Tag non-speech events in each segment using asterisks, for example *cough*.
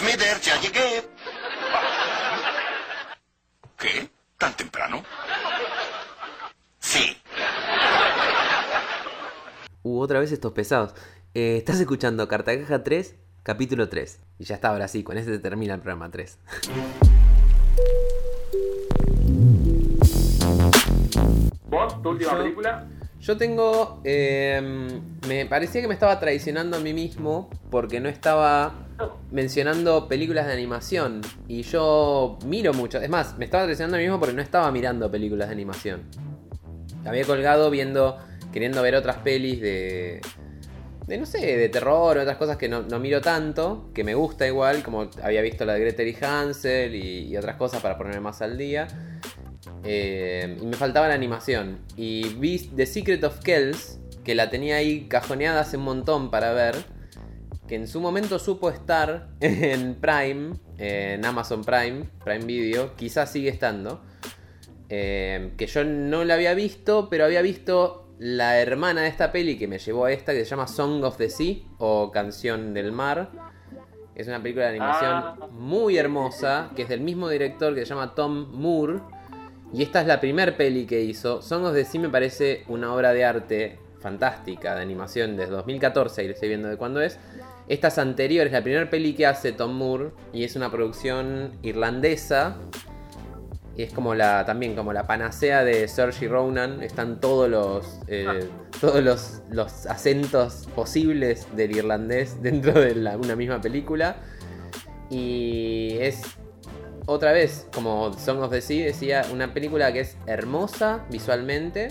Smithers, ya llegué. ¿Qué? ¿Tan temprano? Sí. Uh, otra vez estos pesados. Eh, estás escuchando Cartacaja 3, capítulo 3. Y ya está, ahora sí, con este se termina el programa 3. ¿Vos, tu última Yo- película? Yo tengo. eh, me parecía que me estaba traicionando a mí mismo porque no estaba mencionando películas de animación. Y yo miro mucho. Es más, me estaba traicionando a mí mismo porque no estaba mirando películas de animación. Había colgado viendo. queriendo ver otras pelis de. de no sé, de terror o otras cosas que no, miro tanto, que me gusta igual, como había visto la de Gretel y Hansel y, y otras cosas para ponerme más al día. Eh, y me faltaba la animación. Y vi The Secret of Kells, que la tenía ahí cajoneada hace un montón para ver. Que en su momento supo estar *laughs* en Prime, en Amazon Prime, Prime Video. Quizás sigue estando. Eh, que yo no la había visto, pero había visto la hermana de esta peli que me llevó a esta, que se llama Song of the Sea o Canción del Mar. Es una película de animación Ah. muy hermosa, que es del mismo director que se llama Tom Moore. Y esta es la primer peli que hizo. Song of the Sea me parece una obra de arte fantástica de animación desde 2014 y le estoy viendo de cuándo es. Esta es anterior, es la primera peli que hace Tom Moore y es una producción irlandesa. Y es como la también como la panacea de Saoirse Ronan. Están todos los eh, todos los, los acentos posibles del irlandés *laughs* dentro de la- una misma película. Y es otra vez, como Song of the Sea decía, una película que es hermosa visualmente,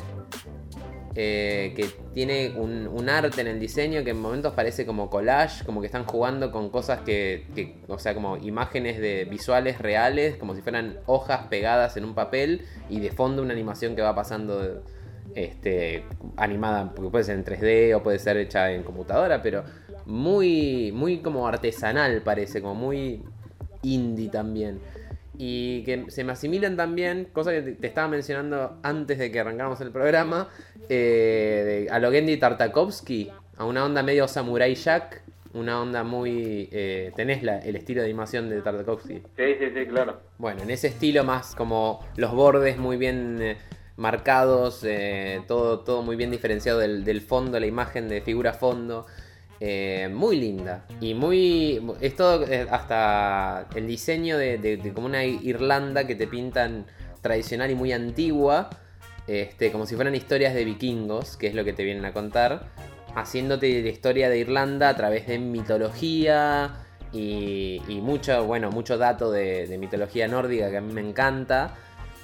eh, que tiene un, arte en el diseño que en momentos parece como collage, como que están jugando con cosas que, que- o sea, como imágenes de visuales reales, como si fueran hojas pegadas en un papel y de fondo una animación que va pasando este, animada, porque puede ser en 3D o puede ser hecha en computadora, pero muy, muy como artesanal parece, como muy indie también. Y que se me asimilan también, cosa que te- estaba mencionando antes de que arrancáramos el programa, eh, de, a lo Gendy Tartakovsky, a una onda medio Samurai Jack, una onda muy... eh, tenés la- el estilo de animación de Tartakovsky. Sí, sí, sí, claro. Bueno, en ese estilo más como los bordes muy bien eh, marcados, eh, todo, todo muy bien diferenciado del, del fondo, la imagen de figura fondo. Eh, muy linda. Y muy. Es todo hasta el diseño de, de- como una Irlanda que te pintan tradicional y muy antigua. Este, como si fueran historias de vikingos, que es lo que te vienen a contar. Haciéndote la historia de Irlanda a través de mitología, y, y mucho, bueno, mucho dato de, de mitología nórdica que a mí me encanta.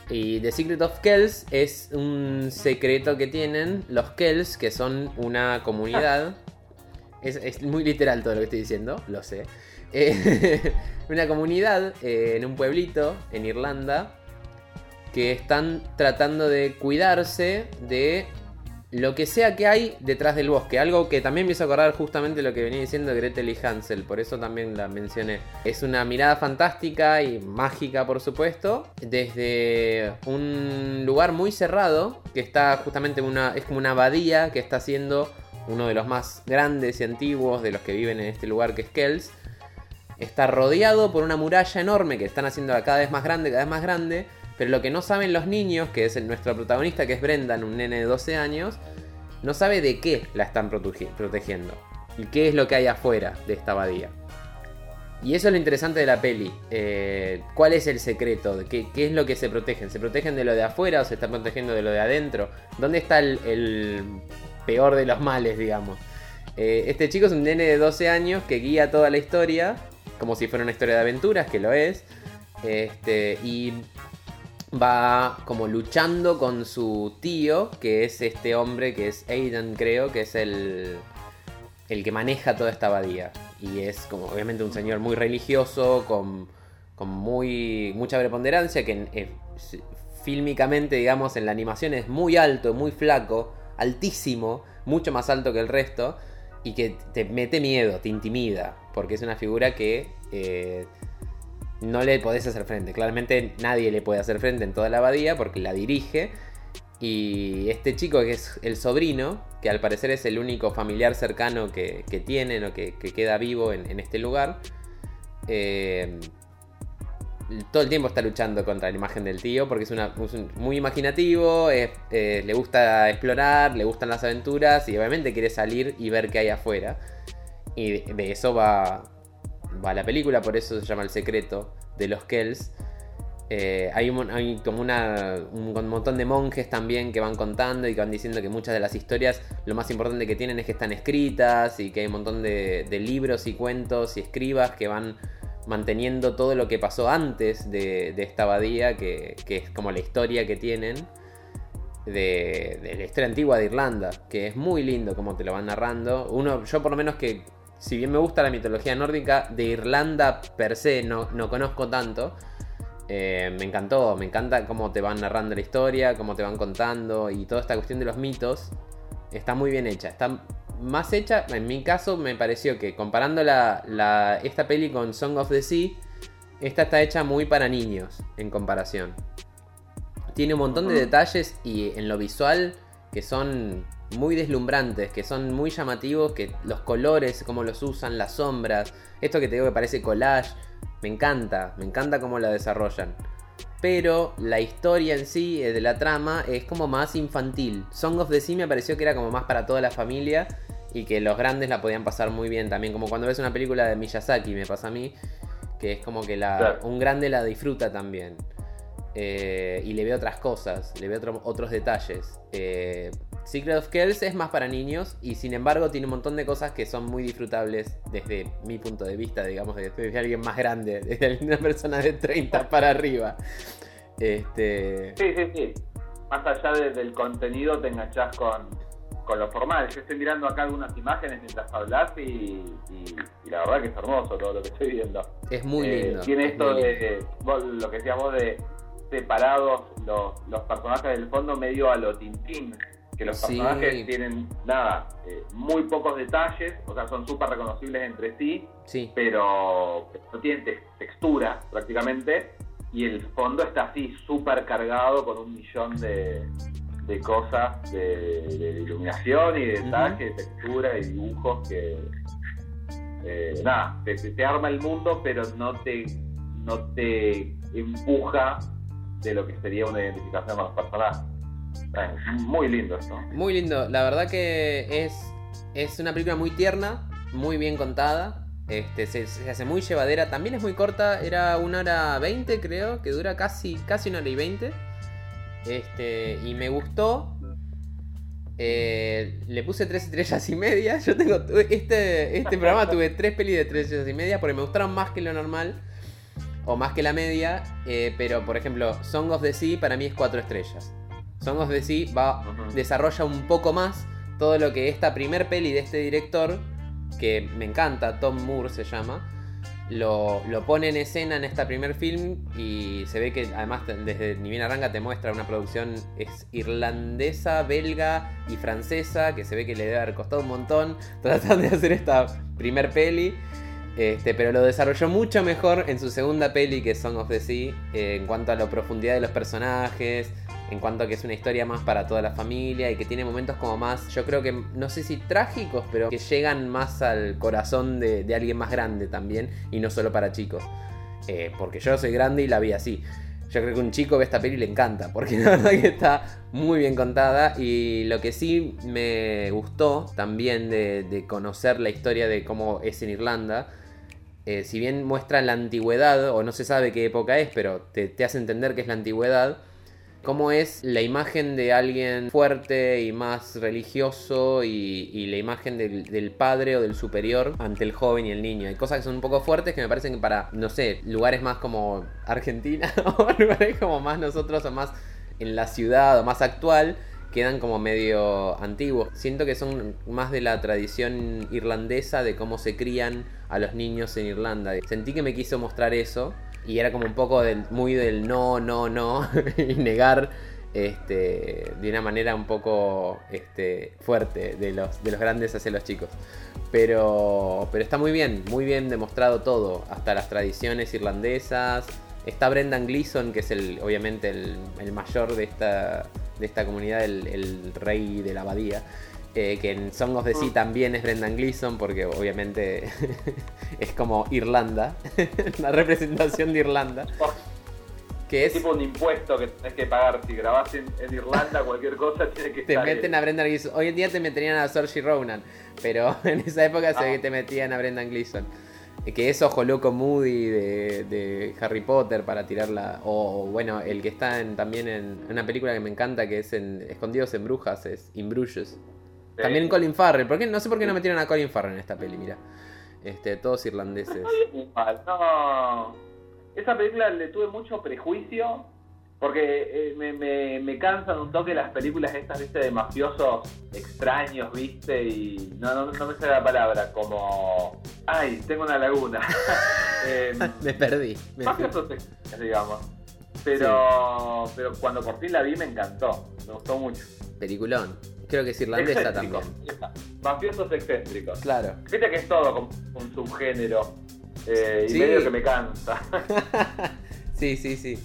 Y The Secret of Kells es un secreto que tienen los Kells, que son una comunidad. Es, es muy literal todo lo que estoy diciendo, lo sé. Eh, *laughs* una comunidad eh, en un pueblito en Irlanda que están tratando de cuidarse de lo que sea que hay detrás del bosque. Algo que también me hizo acordar justamente lo que venía diciendo Gretel y Hansel, por eso también la mencioné. Es una mirada fantástica y mágica, por supuesto, desde un lugar muy cerrado, que está justamente una, es como una abadía que está siendo uno de los más grandes y antiguos de los que viven en este lugar que es Kells. Está rodeado por una muralla enorme que están haciendo cada vez más grande, cada vez más grande. Pero lo que no saben los niños, que es el, nuestro protagonista, que es Brendan, un nene de 12 años, no sabe de qué la están protegi- protegiendo. Y qué es lo que hay afuera de esta abadía. Y eso es lo interesante de la peli. Eh, ¿Cuál es el secreto? ¿De qué, qué es lo que se protegen? ¿Se protegen de lo de afuera o se están protegiendo de lo de adentro? ¿Dónde está el peor de los males, digamos? Eh, este chico es un nene de 12 años que guía toda la historia, como si fuera una historia de aventuras, que lo es. Este, y va como luchando con su tío, que es este hombre que es Aidan, creo, que es el, el que maneja toda esta abadía. Y es como obviamente un señor muy religioso, con, con muy, mucha preponderancia, que fílmicamente, digamos, en la animación es muy alto, muy flaco, altísimo, mucho más alto que el resto, y que te mete miedo, te intimida, porque es una figura que... eh, no le podés hacer frente. Claramente nadie le puede hacer frente en toda la abadía porque la dirige. Y este chico que es el sobrino, que al parecer es el único familiar cercano que, que tienen o que, que queda vivo en, en este lugar, eh, todo el tiempo está luchando contra la imagen del tío porque es, un- muy imaginativo, eh, le gusta explorar, le gustan las aventuras y obviamente quiere salir y ver qué hay afuera. Y de, eso va, va la película, por eso se llama El secreto de los Kells. Eh, hay, un, hay como una, un montón de monjes también que van contando y que van diciendo que muchas de las historias lo más importante que tienen es que están escritas y que hay un montón de libros y cuentos y escribas que van manteniendo todo lo que pasó antes de, esta abadía, que, es como la historia que tienen de, de la historia antigua de Irlanda, que es muy lindo como te lo van narrando. Uno, yo por lo menos que, si bien me gusta la mitología nórdica, de Irlanda per se no, no conozco tanto. Eh, me encantó, me encanta cómo te van narrando la historia, cómo te van contando y toda esta cuestión de los mitos está muy bien hecha. Está más hecha, en mi caso me pareció que comparando la, la- esta peli con Song of the Sea, esta está hecha muy para niños en comparación. Tiene un montón de detalles y en lo visual que son muy deslumbrantes, que son muy llamativos, que los colores, cómo los usan, las sombras, esto que te digo que parece collage, me encanta, me encanta cómo la desarrollan. Pero la historia en sí, eh, de la trama, es como más infantil. Song of the Sea me pareció que era como más para toda la familia y que los grandes la podían pasar muy bien también. Como cuando ves una película de Miyazaki, me pasa a mí, que es como que la, Claro. un grande la disfruta también. Eh, y le ve otras cosas, le ve otro- otros detalles. Eh, Secret of Kells es más para niños y sin embargo tiene un montón de cosas que son muy disfrutables desde mi punto de vista, digamos, desde, alguien más grande, *laughs* desde una persona de 30 para arriba. Este, Sí, sí, sí. Más allá de- del contenido, te enganchás con, con lo formal. Yo estoy mirando acá algunas imágenes mientras hablas y, y- y la verdad que es hermoso todo lo que estoy viendo. es muy Eh, lindo. Tiene es esto lindo. de, vos, lo que decías vos, de separados los, los personajes del fondo medio a lo Tintín. Que los Sí. personajes tienen, nada, eh, muy pocos detalles, o sea, son súper reconocibles entre sí, Sí, pero no tienen te- textura prácticamente y el fondo está así súper cargado con un millón de, de cosas de, de iluminación y de detalle, textura y dibujos que eh, nada, te arma el mundo pero no te no te empuja de lo que sería una identificación con los personajes. Muy lindo esto. muy lindo. La verdad que es, es una película muy tierna, muy bien contada. Este, se, hace muy llevadera. También es muy corta, era una hora 20 creo, que dura casi, casi una hora y 20. Este, y me gustó. Eh, le puse tres estrellas y media. *laughs* Yo tengo este, este programa tuve tres pelis de tres estrellas y media porque me gustaron más que lo normal. O más que la media. eh, pero por ejemplo, Song of the Sea para mí es cuatro estrellas. Song of the Sea va, desarrolla un poco más todo lo que esta primer peli de este director, que me encanta, Tom Moore se llama, lo, lo pone en escena en esta primer film y se ve que además desde ni bien arranca te muestra una producción es irlandesa, belga y francesa, que se ve que le debe haber costado un montón *laughs* tratar de hacer esta primer peli. Este, pero lo desarrolló mucho mejor en su segunda peli que es Song of the Sea, eh, en cuanto a la profundidad de los personajes, en cuanto a que es una historia más para toda la familia y que tiene momentos como más, yo creo que, no sé si trágicos, pero que llegan más al corazón de, alguien más grande también y no solo para chicos. Eh, porque yo soy grande y la vi así. Yo creo que un chico ve esta peli y le encanta, porque *laughs* la verdad que está muy bien contada. Y lo que sí me gustó también de, conocer la historia de cómo es en Irlanda, eh, si bien muestra la antigüedad, o no se sabe qué época es, pero te hace entender que es la antigüedad, cómo es la imagen de alguien fuerte y más religioso y, la imagen del, del padre o del superior ante el joven y el niño. Hay cosas que son un poco fuertes que me parecen que para, no sé, lugares más como Argentina *laughs* o lugares como más nosotros o más en la ciudad o más actual quedan como medio antiguos. Siento que son más de la tradición irlandesa de cómo se crían a los niños en Irlanda. Sentí que me quiso mostrar eso y era como un poco muy del no, no, no *laughs* y negar este, de una manera un poco este, fuerte de los, de los grandes hacia los chicos. Pero, pero está muy bien, muy bien demostrado todo, hasta las tradiciones irlandesas. Está Brendan Gleeson, que es el, obviamente el, mayor de esta, de esta comunidad, el rey de la abadía. Eh, que en Song of the Sea también es Brendan Gleeson, porque obviamente *laughs* es como Irlanda, *laughs* la representación de Irlanda. Que es tipo un impuesto que tenés que pagar. Si grabás en, Irlanda, cualquier cosa *laughs* tiene que Te meten a Brendan Gleeson. Hoy en día te meterían a Saoirse Ronan, pero en esa época se ve que te metían a Brendan Gleeson. Que es Ojo Loco Moody de, Harry Potter para tirarla. O, bueno, el que está también en una película que me encanta que es en Escondidos en Brujas, es In Bruges. También Colin Farrell. ¿Por No sé por qué no metieron a Colin Farrell en esta peli, mira. Este, todos irlandeses. No, esa película le tuve mucho prejuicio porque eh, me, me, me, cansan un toque las películas estas, viste, de mafiosos extraños, viste, y no, no, no me sale la palabra, como... Ay, tengo una laguna. *laughs* Em, me perdí. mafiosos extraños, digamos. Pero, pero cuando por fin la vi me encantó, me gustó mucho. Peliculón. Creo que es irlandesa también. Mafiosos excéntricos. Claro. Viste que es todo con un subgénero. Eh, y medio que me cansa. *laughs* sí, sí, sí.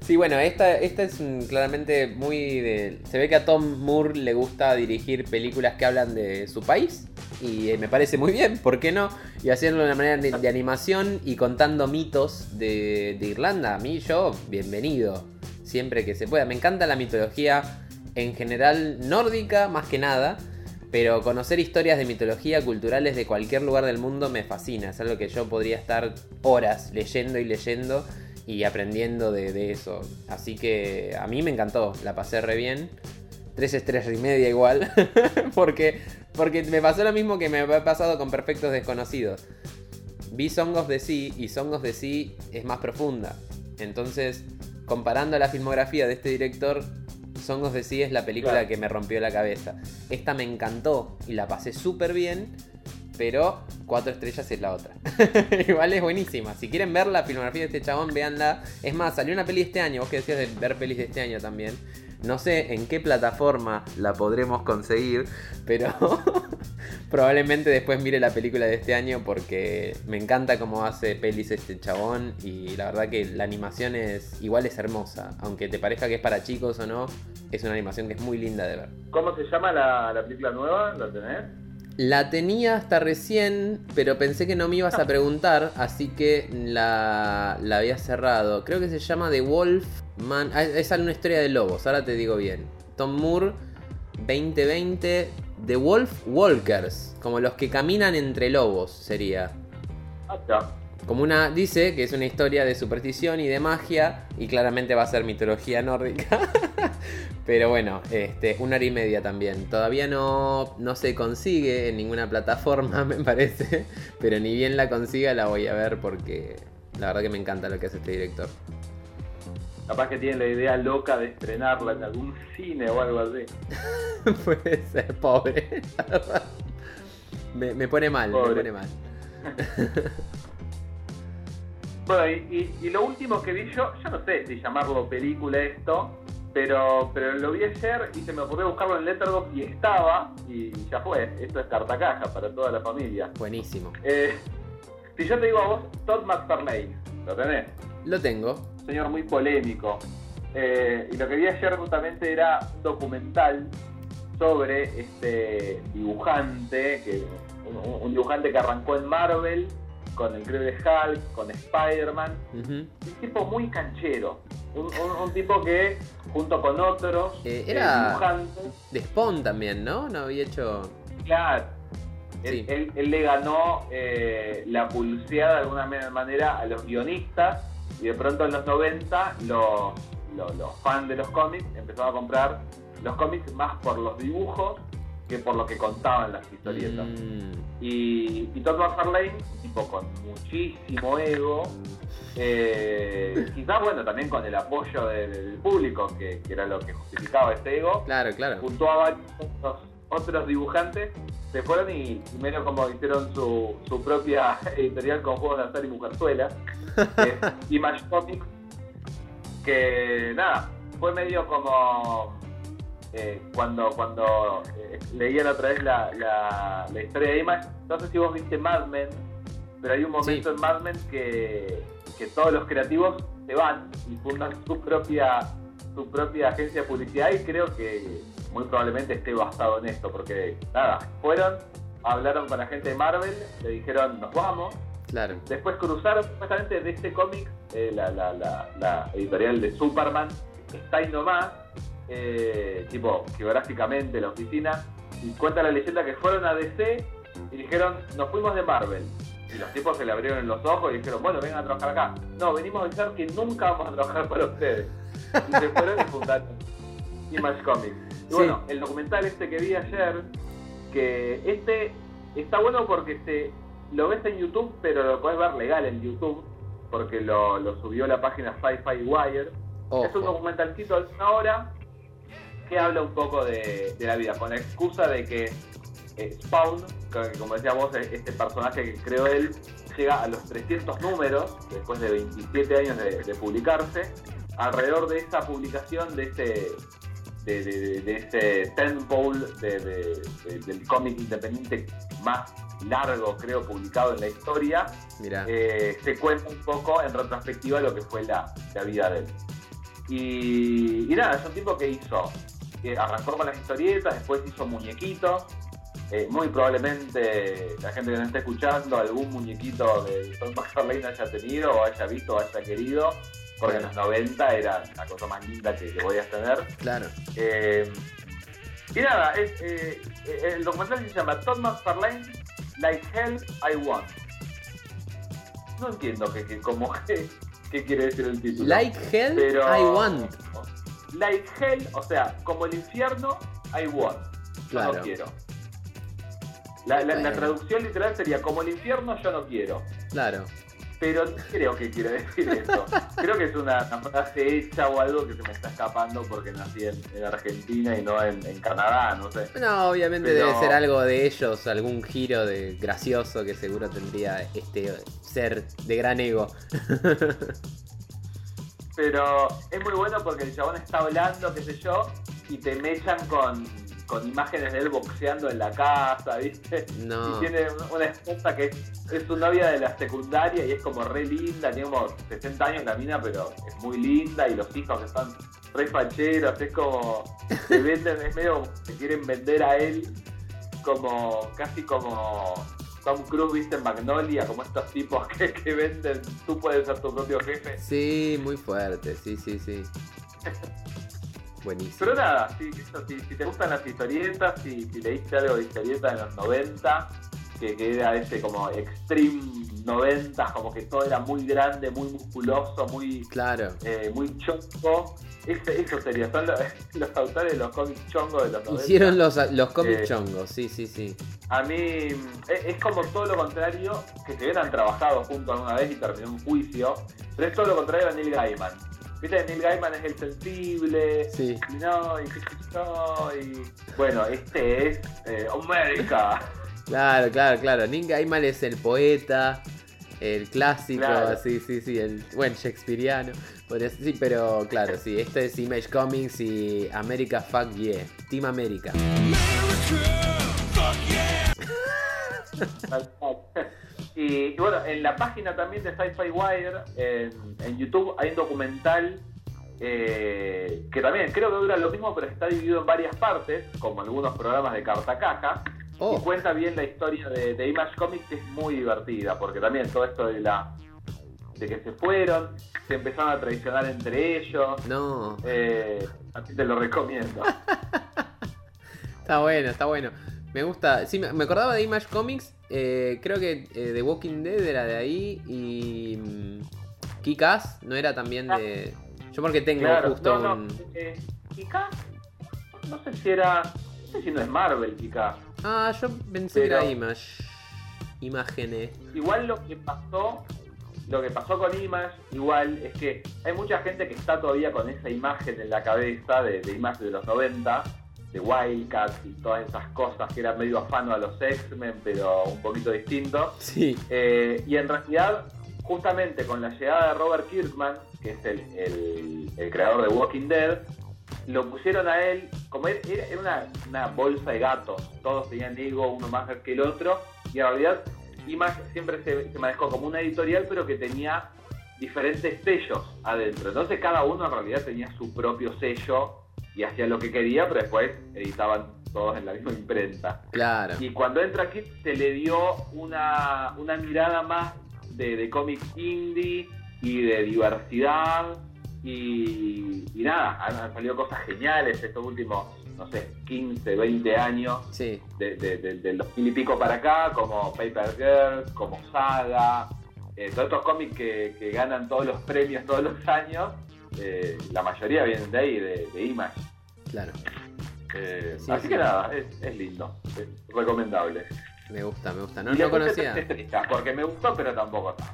Sí, bueno, esta, esta es claramente muy de... Se ve que a Tom Moore le gusta dirigir películas que hablan de su país. Y eh, me parece muy bien, ¿por qué no? Y haciéndolo de una manera de, animación y contando mitos de, de Irlanda. A mí, yo, bienvenido. Siempre que se pueda. Me encanta la mitología en general nórdica, más que nada. Pero conocer historias de mitología culturales de cualquier lugar del mundo me fascina. Es algo que yo podría estar horas leyendo y leyendo y aprendiendo de, eso. Así que a mí me encantó, la pasé re bien. Tres estrellas y media igual. *laughs* porque, porque me pasó lo mismo que me ha pasado con Perfectos Desconocidos. Vi Song of the Sea y Song of the Sea es más profunda. Entonces, comparando la filmografía de este director, Song of the Sea es la película que me rompió la cabeza. Esta me encantó y la pasé súper bien pero cuatro estrellas es la otra. *laughs* Igual es buenísima. Si quieren ver la filmografía de este chabón, véanla. Es más, salió una peli este año. Vos que decías de ver pelis de este año también. No sé en qué plataforma la podremos conseguir, pero *laughs* probablemente después mire la película de este año porque me encanta cómo hace pelis este chabón y la verdad que la animación es igual es hermosa, aunque te parezca que es para chicos o no, es una animación que es muy linda de ver. ¿Cómo se llama la, la película nueva? ¿La tenés? La tenía hasta recién, pero pensé que no me ibas a preguntar, así que la, la había cerrado. Creo que se llama The Wolf Man. Ah, es una historia de lobos, ahora te digo bien. Tom Moore 2020 The Wolf Walkers, como los que caminan entre lobos sería. Como una. Dice que es una historia de superstición y de magia. Y claramente va a ser mitología nórdica. *laughs* Pero bueno, este, una hora y media también. Todavía no, no se consigue en ninguna plataforma, *laughs* me parece. Pero ni bien la consiga la voy a ver porque la verdad que me encanta lo que hace este director. Capaz que tiene la idea loca de estrenarla en algún cine o algo así. *laughs* Puede ser, pobre. me, me, pone mal, me pone mal. *laughs* Bueno, y, lo último que vi yo, yo no sé si llamarlo película esto, pero, pero lo vi ayer y se me ocurrió buscarlo en Letterboxd y estaba, y ya fue. Esto es carta caja para toda la familia. Buenísimo. Eh, *laughs* si yo te digo a vos, Todd McFarlane, ¿lo tenés? Lo tengo. señor muy polémico. Eh, y lo que vi ayer justamente era un documental sobre este dibujante, que, un dibujante que arrancó en Marvel con el Increíble Hulk, con Spider-Man. Un tipo muy canchero. Un, tipo que, junto con otros eh, era dibujantes. De Spawn también, ¿no? No había hecho. Claro. Él, le ganó eh, la pulseada de alguna manera a los guionistas y de pronto en los 90 los, los, fans de los cómics empezaron a comprar los cómics más por los dibujos que por lo que contaban las historietas. Mm. Y, y Todd McFarlane, tipo con muchísimo ego, eh, *laughs* quizás bueno, también con el apoyo del, público, que, era lo que justificaba este ego, claro, claro. junto a varios otros, dibujantes, se fueron y, menos como hicieron su, su propia *laughs* editorial con juegos de azar y mujerzuela, *laughs* y Image Comics, que nada, fue medio como eh, cuando, cuando eh, leían otra vez la, la, historia de Image, no sé si vos viste Mad Men, pero hay un momento en Mad Men que, que todos los creativos se van y fundan su propia su propia agencia de publicidad y creo que, muy probablemente esté basado en esto, porque nada, fueron, hablaron con la gente de Marvel, le dijeron nos vamos, Claro. después cruzaron supuestamente de este cómic, eh, la, la- la- la editorial de Superman, está ahí nomás, eh, tipo geográficamente la oficina, y cuenta la leyenda que fueron a DC y dijeron nos fuimos de Marvel. Y los tipos se le abrieron los ojos y dijeron, bueno, vengan a trabajar acá. No, venimos a avisar que nunca vamos a trabajar para ustedes. Y se fueron y fundaron Image Comics. Y Sí. bueno, el documental este que vi ayer, que este está bueno porque se lo ves en YouTube, pero lo puedes ver legal en YouTube, porque lo, lo subió la página Sci-Fi Wire. Es un documentalcito de una hora que habla un poco de, de la vida, con la excusa de que eh, Spawn, que como decía vos, eh, este personaje que creó él, llega a los 300 números después de 27 años de, de publicarse. Alrededor de esta publicación, de este de, de, de- este de- de- del cómic independiente más largo, creo, publicado en la historia, eh, se cuenta un poco en retrospectiva lo que fue la, la vida de él. Y, y nada, es un tipo que hizo, que arrancó con las historietas, después hizo muñequitos. eh, muy probablemente la gente que nos esté escuchando, algún muñequito de Tom McFarlane haya tenido, o haya visto, o haya querido, porque en los 90 era la cosa más linda que, que podías tener. Claro. Eh, y nada, es, eh, el documental se llama Todd McFarlane Like Hell I Want. No entiendo qué, qué, cómo, *laughs* qué, qué quiere decir el título. Like hell, pero, I want. Like Hell, o sea, como el infierno, I want. Yo Claro. no quiero. La, la- la Bueno. traducción literal sería como el infierno, yo no quiero. Claro. Pero no creo que quiera decir eso. Creo que es una, frase hecha o algo que se me está escapando porque nací en, en Argentina y no en, en Canadá, no sé. No, obviamente Pero- debe ser algo de ellos, algún giro de gracioso que seguro tendría este ser de gran ego. Pero es muy bueno porque el chabón está hablando, qué sé yo, y te mechan con, con imágenes de él boxeando en la casa, ¿viste? No. Y tiene una esposa que es, es su novia de la secundaria y es como re linda, tiene como 60 años la mina, pero es muy linda y los hijos están re facheros, es como, se venden, es medio, se quieren vender a él como, casi como Tom Cruise, viste, en Magnolia, como estos tipos que, que venden, tú puedes ser tu propio jefe. Sí, muy fuerte, sí, sí, sí. Buenísimo. Pero nada, si, eso, si, si te gustan las historietas, si, si leíste algo de historieta de los 90, que, que era ese como extreme 90, como que todo era muy grande, muy musculoso, muy, Claro. eh, muy chongo, eso sería, son los, *laughs* los autores de los cómics chongos de los 90. Hicieron los, los cómics Eh, chongos, sí, sí, sí. A mí es, es como todo lo contrario, que se hubieran trabajado juntos alguna vez y terminó un juicio, pero es todo lo contrario a Neil Gaiman. Viste, Neil Gaiman es el sensible, Sí. y no, y y bueno, este es eh, América. *laughs* Claro, claro, claro. Neil Gaiman es el poeta, el clásico, Claro. sí, sí, sí, el buen shakespeariano. Sí, pero claro, sí, esto es Image Comics y America Fuck Yeah, Team America. *laughs* y, y bueno, en la página también de Sci-Fi Wire, en, en YouTube, hay un documental eh, que también creo que dura lo mismo, pero está dividido en varias partes, como algunos programas de carta caja. Y Oh, cuenta bien la historia de, de Image Comics, que es muy divertida, porque también todo esto de la de que se fueron, se empezaron a traicionar entre ellos. no, Eh, así te lo recomiendo. *laughs* está bueno, está bueno. Me gusta, sí, me acordaba de Image Comics, eh, creo que eh, The Walking Dead era de ahí y mm, Kick-Ass no era también de... Yo porque tengo Claro, justo no, no. un... eh, Kika, no sé si era. No sé si no es Marvel, Kika. Ah, yo pensé que Pero- era Image. Imágenes. Igual lo que pasó, lo que pasó con Image, igual es que hay mucha gente que está todavía con esa imagen en la cabeza de, de Image de los 90, de Wildcat y todas esas cosas que eran medio afano a los X-Men, pero un poquito distinto. Sí, Eh, y en realidad, justamente con la llegada de Robert Kirkman, que es el, el- el creador de Walking Dead, lo pusieron a él, como era, era una, una bolsa de gatos, todos tenían ego, uno más que el otro, y en realidad Image siempre se, se manejó como una editorial, pero que tenía diferentes sellos adentro. Entonces cada uno en realidad tenía su propio sello y hacía lo que quería, pero después editaban todos en la misma imprenta. Claro. Y cuando entra aquí se le dio una, una mirada más de, de cómic indie y de diversidad. Y, y nada, han, salido cosas geniales estos últimos, no sé, 15, 20 años Sí, de, de, de- de los mil y pico para acá, como Paper Girl, como Saga, eh, todos estos cómics que, que ganan todos los premios todos los años, eh, la mayoría vienen de ahí, de Image. Claro. Eh, Sí, así sí. que nada, es, es lindo, es recomendable. Me gusta, me gusta. No, Y le no puse conocía. porque me gustó, pero tampoco. *laughs*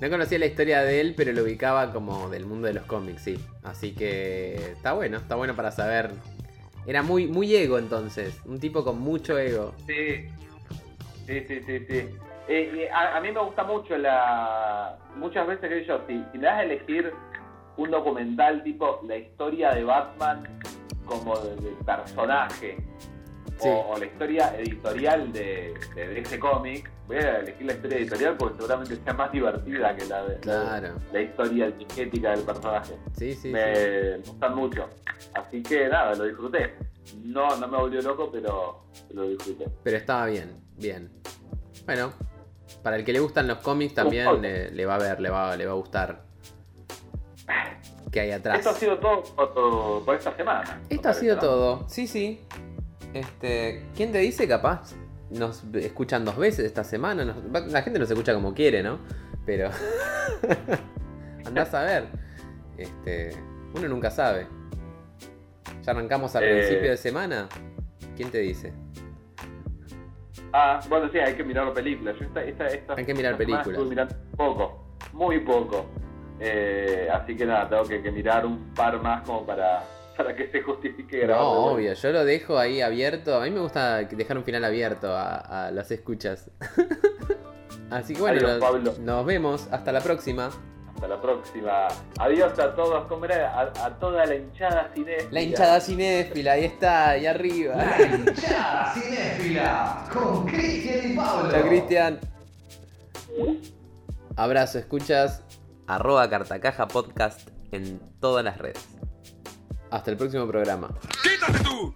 No conocía la historia de él, pero lo ubicaba como del mundo de los cómics, sí. Así que está bueno, está bueno para saber. Era muy, muy ego entonces, un tipo con mucho ego. Sí, sí, sí, sí. sí. Eh, eh, a, a mí me gusta mucho la... Muchas veces que yo, si, si me das a elegir un documental tipo la historia de Batman como de, de personaje Sí. o, o la historia editorial de, de, ese cómic, voy a elegir la historia editorial porque seguramente sea más divertida que la de la, Claro. la historia etiquética del personaje. Sí, sí, me, sí. me gustan mucho. Así que nada, lo disfruté. No, no me volvió loco, pero lo disfruté. Pero estaba bien, bien. Bueno, para el que le gustan los cómics también le, le va a ver, le va, le va a gustar. ¿Qué hay atrás? Esto ha sido todo por, esta semana. Esto ha sido todo. Sí, sí. Este, ¿quién te dice capaz? Nos escuchan dos veces esta semana. nos- la gente nos escucha como quiere, ¿no? Pero *laughs* andás a ver. Este, uno nunca sabe. Ya arrancamos al Eh. principio de semana. ¿Quién te dice? Ah, bueno, sí, hay que mirar películas. Yo esta, esta, esta- Hay que mirar películas. Estuve mirando poco, muy poco. Eh, así que nada, tengo que, que mirar un par más como para, para que se justifique grabar. No, obvio, yo lo dejo ahí abierto. A mí me gusta dejar un final abierto a, a las escuchas. *laughs* Así que bueno, Adiós, nos- Pablo. nos vemos. Hasta la próxima. Hasta la próxima. Adiós a todos. ¿Cómo era? A, a toda la hinchada cinéfila. La hinchada cinéfila, ahí está, ahí arriba. La hinchada cinéfila con Cristian y Pablo. Chao, Cristian. Abrazo, escuchas. Arroba Cartacaja Podcast en todas las redes. Hasta el próximo programa. ¡Quítate tú!